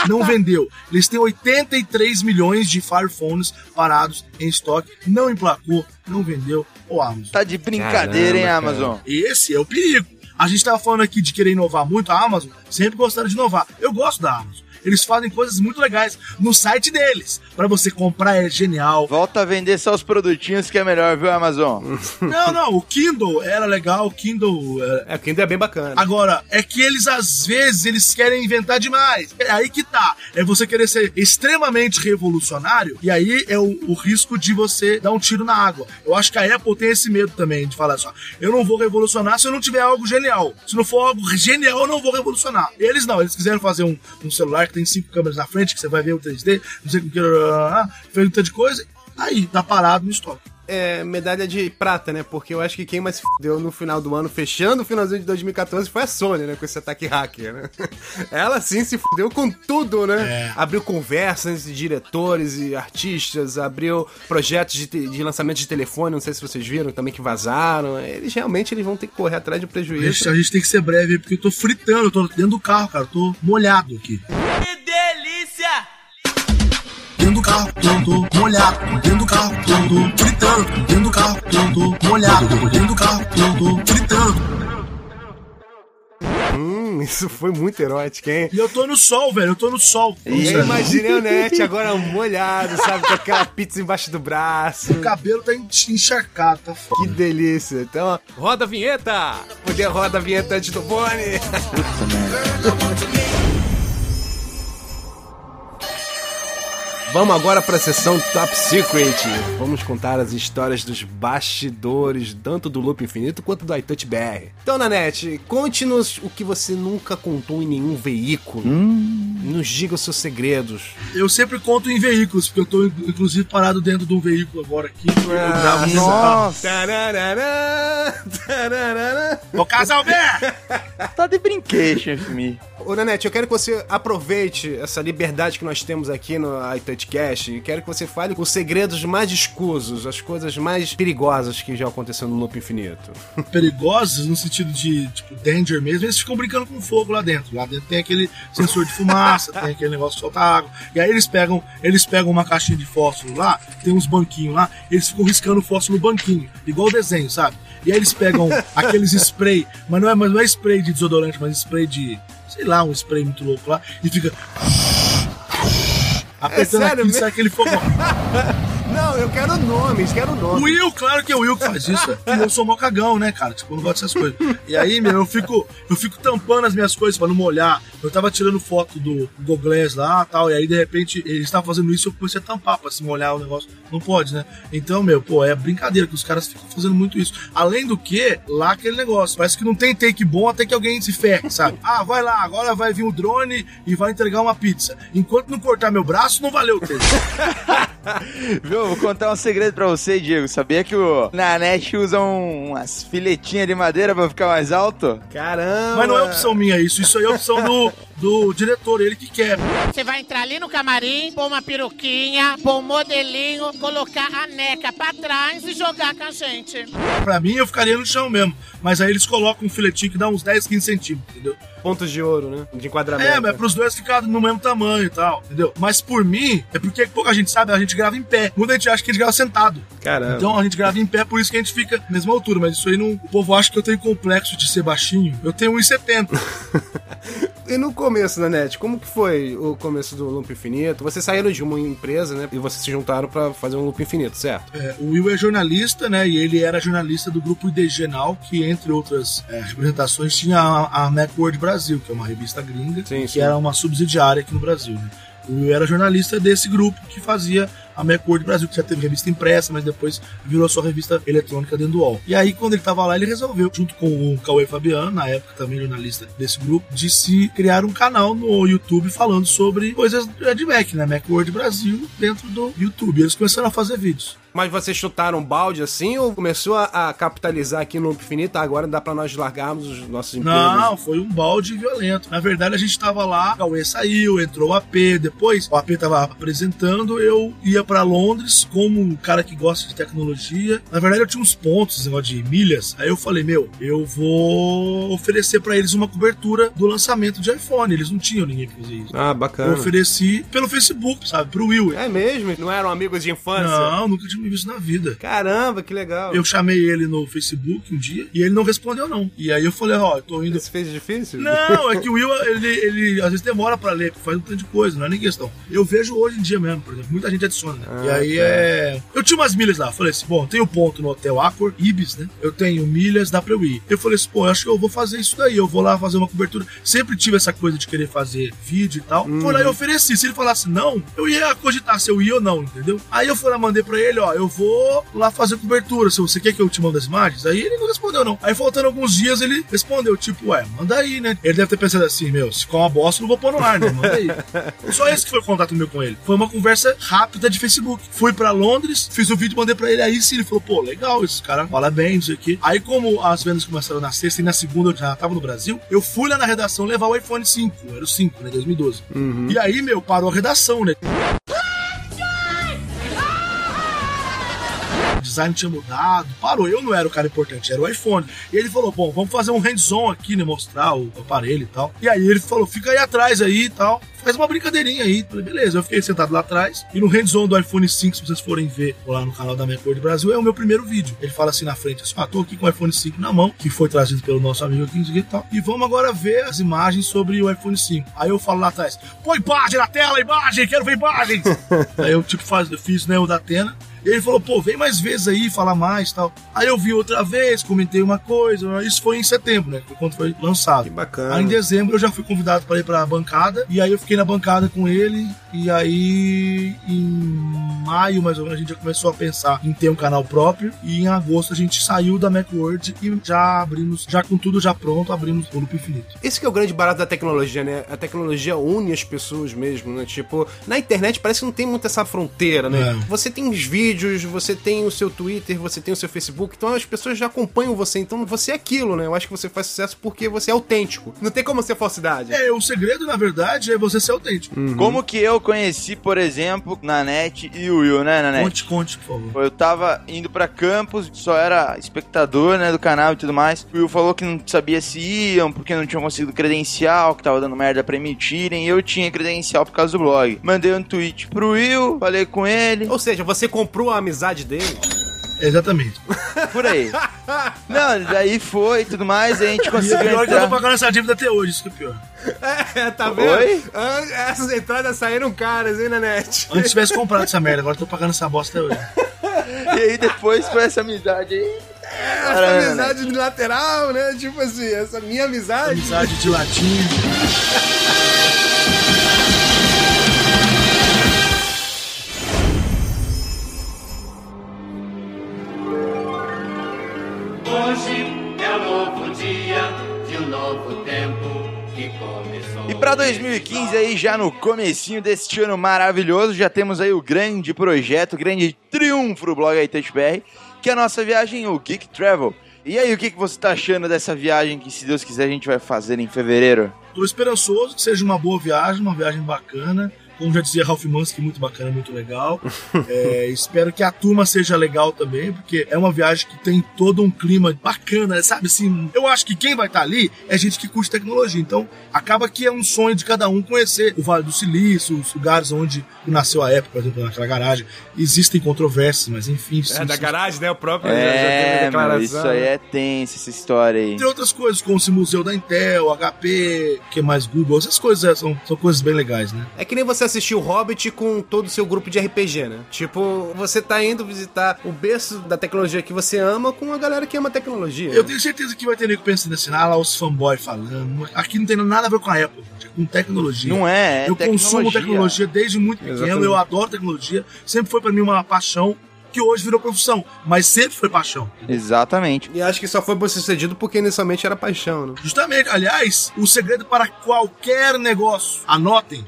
Não vendeu. Eles têm 83 milhões de Farphones parados em estoque. Não emplacou, não vendeu. O Amazon. Tá de brincadeira, hein, Caramba, Amazon? Esse é o perigo. A gente tava falando aqui de querer inovar muito. A Amazon sempre gostaram de inovar. Eu gosto da Amazon. Eles fazem coisas muito legais no site deles. Pra você comprar é genial. Volta a vender só os produtinhos que é melhor, viu, Amazon? *laughs* Não, não, o Kindle era legal, o Kindle é, É, porque ainda é bem bacana. Agora, é que eles às vezes eles querem inventar demais. É aí que tá. É você querer ser extremamente revolucionário e aí é o, o risco de você dar um tiro na água. Eu acho que a Apple tem esse medo também de falar só, eu não vou revolucionar se eu não tiver algo genial. Se não for algo genial, eu não vou revolucionar. Eles não, eles quiseram fazer um, um celular que tem cinco câmeras na frente, que você vai ver o 3D, não sei o que, fez um tanto de coisa. Aí, tá parado no estoque. É medalha de prata, né? Porque eu acho que quem mais se fudeu no final do ano, fechando o finalzinho de 2014, foi a Sony, né? Com esse ataque hacker, né? *laughs* Ela sim se fudeu com tudo, né? É. Abriu conversas entre diretores e artistas, abriu projetos de, de lançamento de telefone, não sei se vocês viram também que vazaram. Eles realmente eles vão ter que correr atrás de A prejuízo. gente, a gente tem que ser breve porque eu tô fritando, eu tô dentro do carro, cara, eu tô molhado aqui. Que! Dentro do carro, eu tô molhado. Dentro do carro, eu tô fritando. Dentro do carro, eu tô molhado. Dentro do carro, eu tô fritando. Hum, isso foi muito erótico, hein? E eu tô no sol, velho, eu tô no sol. Eu imaginei o Net agora molhado, sabe? Com aquela pizza embaixo do braço. O cabelo tá encharcado, tá Que foda. delícia. Então, ó, roda a vinheta! Poder roda a vinheta antes do Boni. *laughs* Vamos agora para a sessão Top Secret. Vamos contar as histórias dos bastidores, tanto do Loop Infinito quanto do iTouch BR. Então, Nanete, conte-nos o que você nunca contou em nenhum veículo. Nos diga os seus segredos. Eu sempre conto em veículos, porque eu tô inclusive parado dentro de um veículo agora aqui. Carro. Nossa. Ô, Casalber! *laughs* tá de brincation, me. Ô, Nanete, eu quero que você aproveite essa liberdade que nós temos aqui no iTouchcast e quero que você fale os segredos mais escusos, as coisas mais perigosas que já aconteceram no Loop Infinito. *laughs* Perigosos no sentido de, tipo, danger mesmo, eles ficam brincando com fogo lá dentro. Lá dentro tem aquele sensor de fumaça, *laughs* tem aquele negócio que solta água. E aí eles pegam, eles pegam uma caixinha de fósforo lá, tem uns banquinhos lá, eles ficam riscando fósforo no banquinho, igual o desenho, sabe? E aí eles pegam *laughs* aqueles spray, mas não é, mas não é spray de desodorante, mas spray de, sei lá, um spray muito louco lá, e fica. Apertando sério aqui, mesmo? sai aquele fogo. *laughs* Não, eu quero nomes, quero O nomes. Will, claro que é o Will que faz isso. Eu sou mó cagão, né, cara? Tipo, eu não gosto dessas coisas. E aí, meu, eu fico, eu fico tampando as minhas coisas pra não molhar. Eu tava tirando foto do Google Glass lá tal, e aí, de repente, eles estavam fazendo isso e eu comecei a tampar pra se molhar o negócio. Não pode, né? Então, meu, pô, é brincadeira que os caras ficam fazendo muito isso. Além do que, lá aquele negócio. Parece que não tem take bom até que alguém se ferre, sabe? Ah, vai lá, agora vai vir o drone e vai entregar uma pizza. Enquanto não cortar meu braço, não valeu o texto. *laughs* Viu? Vou contar um segredo pra você, Diego. Sabia que o Nanete usa um- umas filetinhas de madeira pra ficar mais alto? Caramba! Mas não é opção minha isso, isso aí é opção do, do diretor, ele que quer. Você vai entrar ali no camarim, pôr uma peruquinha, pôr um modelinho, colocar a neca pra trás e jogar com a gente. Pra mim, eu ficaria no chão mesmo. Mas aí eles colocam um filetinho que dá uns 10, 15 centímetros, entendeu? Pontos de ouro, né? De enquadramento. É, mas é pros dois ficarem no mesmo tamanho e tal, entendeu? Mas por mim, é porque pouca gente sabe, a gente grava em pé. Muita gente acha que a gente grava sentado. Caramba. Então a gente grava em pé, por isso que a gente fica na mesma altura. Mas isso aí não. O povo acha que eu tenho complexo de ser baixinho. Eu tenho 1,70. *laughs* E no começo, Nanete, como que foi o começo do Loop Infinito? Vocês saíram de uma empresa, né? E vocês se juntaram pra fazer um Loop Infinito, certo? É, o Will é jornalista, né? E ele era jornalista do grupo IDGenal, que entre outras é, representações tinha a, a Macworld Brasil, que é uma revista gringa, Sim, que sim. era uma subsidiária aqui no Brasil. Né? O Will era jornalista desse grupo que fazia a Macworld Brasil, que já teve revista impressa, mas depois virou sua revista eletrônica dentro do UOL. E aí, quando ele tava lá, ele resolveu, junto com o Cauê Fabiano, na época também jornalista desse grupo, de se criar um canal no YouTube falando sobre coisas de Mac, né? Macworld Brasil dentro do YouTube. Eles começaram a fazer vídeos. Mas vocês chutaram balde assim ou começou a, a capitalizar aqui no Infinito? Agora dá pra nós largarmos os nossos empregos? Não, foi um balde violento. Na verdade, a gente tava lá, o Cauê saiu, entrou o AP, depois o AP tava apresentando, eu ia pra Londres como um cara que gosta de tecnologia. Na verdade, eu tinha uns pontos, negócio de milhas. Aí eu falei, meu, eu vou oferecer pra eles uma cobertura do lançamento de iPhone. Eles não tinham ninguém que fazia isso. Ah, Eu bacana. ofereci pelo Facebook, sabe, pro Will. É mesmo? Não eram amigos de infância? Não, nunca tinha me visto na vida. Caramba, que legal. Eu chamei ele no Facebook um dia e ele não respondeu, não. E aí eu falei, ó, eu tô indo Isso fez difícil? Não, é que o *laughs* Will, ele, ele às vezes demora pra ler, porque faz um tanto de coisa, não é nem questão. Eu vejo hoje em dia mesmo, por exemplo, muita gente adiciona. né? Ah, e aí tá. é. Eu tinha umas milhas lá, falei assim, bom, tenho ponto no Hotel Accor, Ibis, né? Eu tenho milhas, dá pra eu ir. Eu falei assim, pô, acho que eu vou fazer isso daí, eu vou lá fazer uma cobertura. Sempre tive essa coisa de querer fazer vídeo e tal. Foi lá e eu ofereci. Se ele falasse não, eu ia cogitar se eu ia ou não, entendeu? Aí eu fui lá, mandei pra ele, ó, eu vou lá fazer cobertura. Se você quer que eu te mande as imagens, aí ele não respondeu, não. Aí faltando alguns dias, ele respondeu, tipo, ué, manda aí, né? Ele deve ter pensado assim, meu, se for uma bosta, eu não vou pôr no ar, né? Manda aí. *laughs* Só esse que foi o contato meu com ele. Foi uma conversa rápida de Facebook. Fui pra Londres, fiz o vídeo, mandei pra ele. Aí sim, ele falou, pô, legal, esse cara fala bem, não sei o quê. Aí, como as vendas começaram na sexta e na segunda eu já tava no Brasil, eu fui lá na redação levar o iPhone 5. Era o 5, né? 2012. E aí, meu, parou a redação, né? Design tinha mudado, parou. Eu não era o cara importante, era o iPhone. E ele falou: Bom, vamos fazer um hands-on aqui, né? Mostrar o aparelho e tal. E aí ele falou: Fica aí atrás aí e tal. Faz uma brincadeirinha aí. Falei, beleza, eu fiquei sentado lá atrás. E no hands-on do iPhone 5, se vocês forem ver lá no canal da Macworld Brasil, é o meu primeiro vídeo. Ele fala assim na frente: assim, Ah, tô aqui com o iPhone 5 na mão, que foi trazido pelo nosso amigo aqui e tal. E vamos agora ver as imagens sobre o iPhone 5. Aí eu falo lá atrás: Põe imagem na tela, imagem, quero ver imagens. *laughs* aí eu, tipo, faz, eu fiz né, o da Atena. E ele falou, pô, vem mais vezes aí, falar mais e tal. Aí eu vi outra vez, comentei uma coisa. Isso foi em setembro, né? Foi quando foi lançado. Que bacana. Aí em dezembro eu já fui convidado para ir pra bancada. E aí eu fiquei na bancada com ele e aí em maio mais ou menos a gente já começou a pensar em ter um canal próprio e em agosto a gente saiu da Macworld e já abrimos, já com tudo já pronto, abrimos o Loop Infinito. Esse que é o grande barato da tecnologia, né? A tecnologia une as pessoas mesmo, né? Tipo, na internet parece que não tem muito essa fronteira, né? É. Você tem os vídeos, você tem o seu Twitter, você tem o seu Facebook, então as pessoas já acompanham você, então você é aquilo, né? Eu acho que você faz sucesso porque você é autêntico. Não tem como ser falsidade. É, o segredo na verdade é você ser autêntico. Como que eu conheci, por exemplo, Nanete e o Will, né, Nanete? Conte, conte, por favor. Eu tava indo pra campus, só era espectador, né, do canal e tudo mais. O Will falou que não sabia se iam, porque não tinham conseguido credencial, que tava dando merda pra emitirem, e eu tinha credencial por causa do blog. Mandei um tweet pro Will, falei com ele, Ou seja, você comprou a amizade dele. Exatamente. *laughs* por aí. Não, daí foi e tudo mais, a gente E é conseguiu pior que eu tô entrar. pagando essa dívida até hoje, isso que é pior. É, tá vendo? Oi? Ah, Essas entradas saíram caras, hein, Nanete? Antes tivesse comprado essa merda, agora eu tô pagando essa bosta até hoje. E aí depois foi essa amizade aí. Essa Caramba, amizade lateral, né? Tipo assim, essa minha amizade. Amizade de latim. *laughs* pra 2015 aí, já no comecinho deste ano maravilhoso, já temos aí o grande projeto, o grande triunfo do blog TouchBR, que é a nossa viagem, o Geek Travel. E aí, o que, que você tá achando dessa viagem que, se Deus quiser, a gente vai fazer em fevereiro? Tô esperançoso que seja uma boa viagem, uma viagem bacana. Como já dizia Ralph Mansky, muito bacana, muito legal. *laughs* É, espero que a turma seja legal também, porque é uma viagem que tem todo um clima bacana, sabe? Assim, eu acho que quem vai estar ali é gente que curte tecnologia. Então, acaba que é um sonho de cada um conhecer o Vale do Silício, os lugares onde nasceu a época, por exemplo, naquela garagem. Existem controvérsias, mas enfim. É, sim, da sim. garagem, né? O próprio É, mano, declaração. isso aí é tenso, essa história aí. Entre outras coisas, como esse museu da Intel, HP, que mais Google, essas coisas é, são, são coisas bem legais, né? É que nem você assistir o Hobbit com todo o seu grupo de RPG, né? Tipo, você tá indo visitar o berço da tecnologia que você ama com a galera que ama tecnologia. Eu tenho certeza que vai ter nego pensando assim, ah lá os fanboy falando. Aqui não tem nada a ver com a Apple, com tecnologia. Não é, é Eu consumo tecnologia. tecnologia desde muito pequeno, Exatamente. eu adoro tecnologia. Sempre foi pra mim uma paixão que hoje virou profissão, mas sempre foi paixão. Exatamente. E acho que só foi bem sucedido porque inicialmente era paixão, né? Justamente, aliás, o segredo para qualquer negócio, anotem.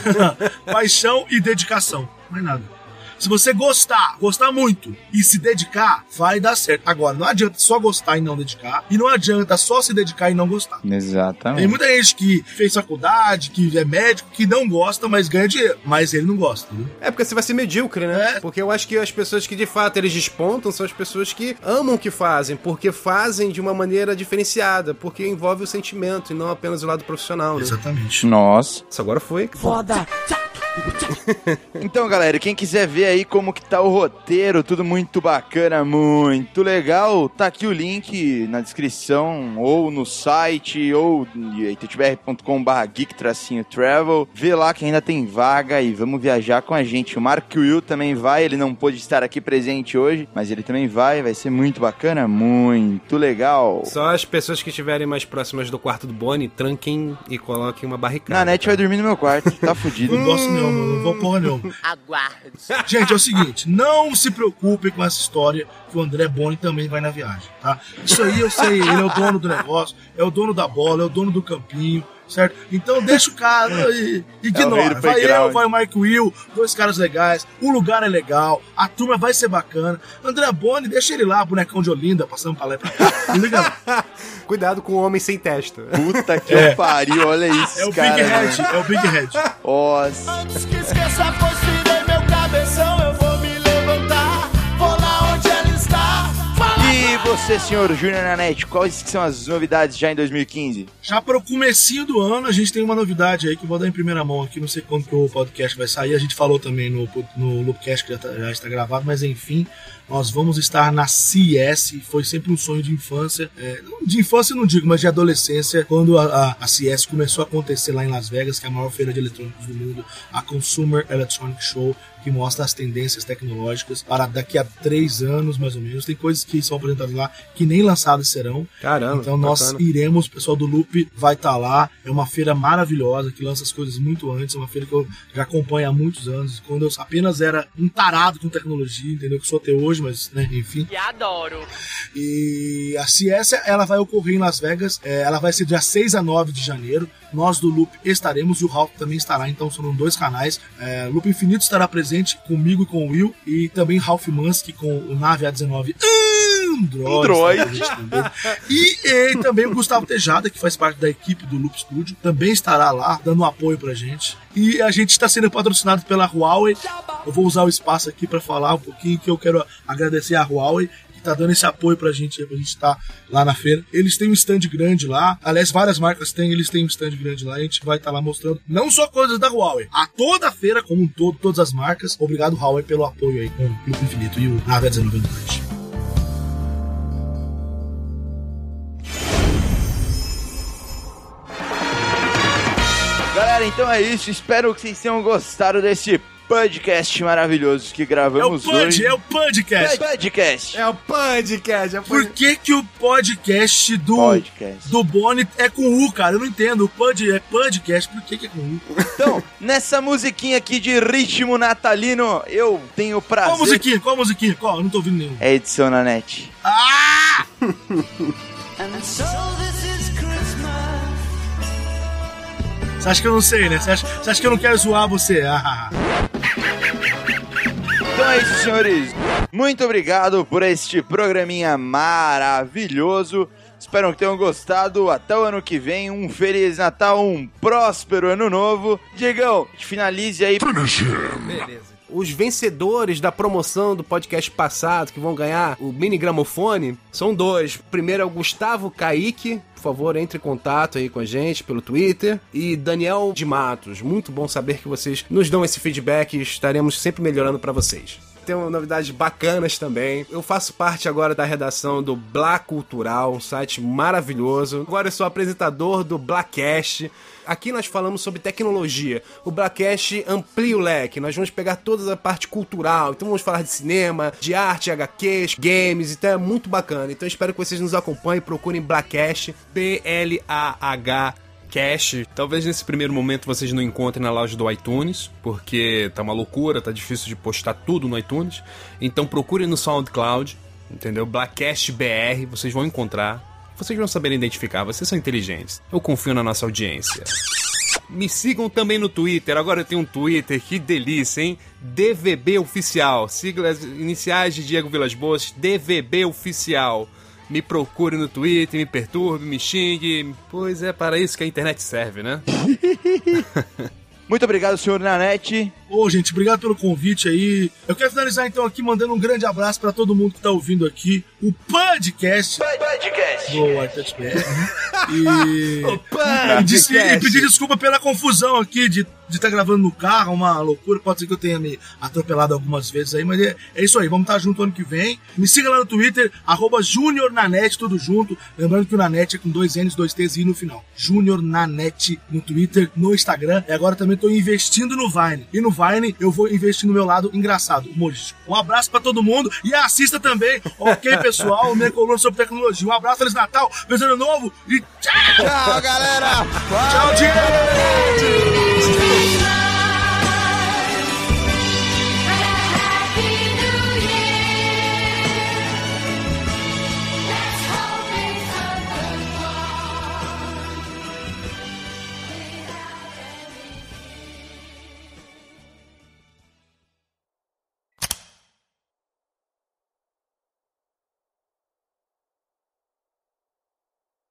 *laughs* Paixão e dedicação. Mais nada. Se você gostar, gostar muito e se dedicar, vai dar certo. Agora, não adianta só gostar e não dedicar. E não adianta só se dedicar e não gostar. Tem Exatamente. muita gente que fez faculdade, que é médico, que não gosta, mas ganha dinheiro. Mas ele não gosta, viu? É porque você vai ser medíocre, né? É. Porque eu acho que as pessoas que de fato eles despontam são as pessoas que amam o que fazem, porque fazem de uma maneira diferenciada, porque envolve o sentimento e não apenas o lado profissional, né? Exatamente. Nossa. Isso agora foi. *laughs* Então, galera, quem quiser ver aí como que tá o roteiro, tudo muito bacana, muito legal, tá aqui o link na descrição, ou no site, ou itbr.com.br geek-travel. Vê lá que ainda tem vaga e vamos viajar com a gente. O Mark Will também vai, ele não pôde estar aqui presente hoje, mas ele também vai, vai ser muito bacana, muito legal. Só as pessoas que estiverem mais próximas do quarto do Bonnie, tranquem e coloquem uma barricada. Na net vai dormir no meu quarto, tá *laughs* fudido. Não gosto nenhum, não vou porra nenhuma. Aguarde. Gente, é o seguinte, não se preocupem com essa história que o André Boni também vai na viagem, tá? Isso aí eu sei, ele é o dono do negócio, é o dono da bola, é o dono do campinho, certo? Então deixa o cara e É o rei ignora. do Vai eu, vai o Mike Will, dois caras legais, o lugar é legal, a turma vai ser bacana. André Boni, deixa ele lá, bonecão de Olinda, passando pra lá e pra cá. *laughs* Liga. Cuidado com o homem sem testa. Puta que É. pariu, olha isso, É o cara. Big Head, é o Big Head. Nossa. Você, senhor Júnior Nanete, quais são as novidades já em 2015? Já para o comecinho do ano, a gente tem uma novidade aí que eu vou dar em primeira mão aqui, não sei quando que o podcast vai sair, a gente falou também no, no Loopcast que já, tá- já está gravado, mas enfim, nós vamos estar na CES, foi sempre um sonho de infância, é, de infância eu não digo, mas de adolescência, quando a, a, a CES começou a acontecer lá em Las Vegas, que é a maior feira de eletrônicos do mundo, a Consumer Electronic Show, que mostra as tendências tecnológicas para daqui a três anos, mais ou menos. Tem coisas que são apresentadas lá que nem lançadas serão. Caramba, Então nós bacana. iremos, o pessoal do Loop vai estar lá. É uma feira maravilhosa que lança as coisas muito antes. É uma feira que eu já acompanho há muitos anos. Quando eu apenas era um tarado com tecnologia, entendeu? Que sou até hoje, mas, né, enfim. E adoro. E a CS ela vai ocorrer em Las Vegas. é, ela vai ser dia 6 a 9 de janeiro. Nós do Loop estaremos e o Ralph também estará. Então serão dois canais. É, Loop Infinito estará presente comigo e com o Will. E também Ralph Mansky com o Nave A19 Android. Android. presente também. E, e também o Gustavo Tejada, que faz parte da equipe do Loop Studio, também estará lá dando apoio pra gente. E a gente está sendo patrocinado pela Huawei. Eu vou usar o espaço aqui para falar um pouquinho que eu quero agradecer a Huawei que tá dando esse apoio pra gente, pra gente estar lá na feira. Eles têm um stand grande lá. Aliás, várias marcas têm, eles têm um stand grande lá. A gente vai estar lá mostrando não só coisas da Huawei, a toda a feira como um todo, todas as marcas. Obrigado, Huawei, pelo apoio aí com o Clube Infinito e o Nave 19 Android. Galera, então é isso. Espero que vocês tenham gostado desse podcast maravilhoso que É o gravamos Pud, hoje. é o podcast. Podcast. É o podcast. É o Por que, que o podcast do, Podcast. do Boni é com U, cara? Eu não entendo. O Pud é podcast, por que, que é com U? Então, *laughs* nessa musiquinha aqui de ritmo natalino, eu tenho o prazer. Qual musiquinha? Qual musiquinha? Qual? Eu não tô ouvindo nenhum. É edição na net. Ah! Você acha que eu não sei, né? Você acha, você acha que eu não quero zoar você? Ah, Então é isso, senhores. Muito obrigado por este programinha maravilhoso. Espero que tenham gostado. Até o ano que vem. Um Feliz Natal, um próspero Ano Novo. Digão, finalize aí. Beleza. Os vencedores da promoção do podcast passado, que vão ganhar o mini gramofone, são dois. Primeiro é o Gustavo Kaique. Por favor, entre em contato aí com a gente pelo Twitter. E Daniel de Matos. Muito bom saber que vocês nos dão esse feedback e estaremos sempre melhorando para vocês. Tem novidades bacanas também. Eu faço parte agora da redação do Black Cultural, um site maravilhoso. Agora eu sou apresentador do Blackcast. Aqui nós falamos sobre tecnologia. O Blackcast amplia o leque. Nós vamos pegar toda a parte cultural. Então vamos falar de cinema, de arte, HQs, games. Então é muito bacana. Então espero que vocês nos acompanhem. Procurem Blackcast. B-L-A-H. Cash. Talvez nesse primeiro momento vocês não encontrem na loja do iTunes, porque tá uma loucura, tá difícil de postar tudo no iTunes. Então procurem no SoundCloud, entendeu? Blackcast BR, vocês vão encontrar. Vocês vão saber identificar, vocês são inteligentes. Eu confio na nossa audiência. Me sigam também no Twitter. Agora eu tenho um Twitter, que delícia, hein? DVB Oficial. Siglas iniciais de Diego Vilas Boas, DVB Oficial. Me procure no Twitter, me perturbe, me xingue. Pois é para isso que a internet serve, né? *laughs* Muito obrigado, senhor Nanete. Ô, gente, obrigado pelo convite aí. Eu quero finalizar então aqui mandando um grande abraço pra todo mundo que tá ouvindo aqui o podcast Podcast. do iTouch BR. né? E, *laughs* podcast. e, e pedir desculpa pela confusão aqui de estar gravando no carro, uma loucura. Pode ser que eu tenha me atropelado algumas vezes aí, mas é, é isso aí. Vamos estar junto ano que vem. Me siga lá no Twitter, arroba Junior Nanete, tudo junto. Lembrando que o Nanete é com dois N's, dois T's e no final. Junior Nanete no Twitter, no Instagram. E agora também tô investindo no Vine. E no Vine eu vou investir no meu lado engraçado, humorístico. Um abraço pra todo mundo e assista também, ok, pessoal, minha coluna sobre tecnologia. Um abraço, Feliz Natal, Feliz Ano Novo e tchau! Tchau, galera. Tchau, Diego!